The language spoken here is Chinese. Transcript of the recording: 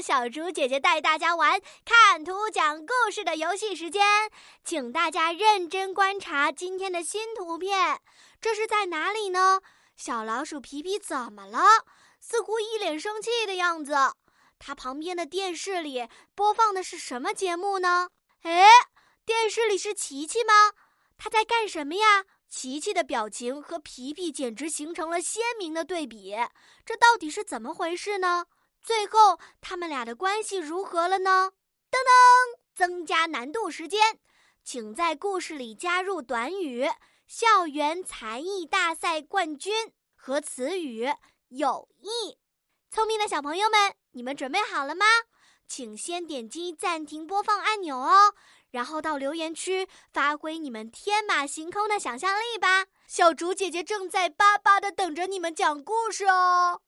小猪姐姐带大家玩看图讲故事的游戏时间，请大家认真观察今天的新图片。这是在哪里呢？小老鼠皮皮怎么了？似乎一脸生气的样子。它旁边的电视里播放的是什么节目呢？哎，电视里是琪琪吗？他在干什么呀？琪琪的表情和皮皮简直形成了鲜明的对比，这到底是怎么回事呢？最后他们俩的关系如何了呢？噔噔，增加难度时间，请在故事里加入短语“校园才艺大赛冠军”和词语“友谊”。聪明的小朋友们，你们准备好了吗？请先点击暂停播放按钮哦。然后到留言区发挥你们天马行空的想象力吧，小竹姐姐正在巴巴的等着你们讲故事哦。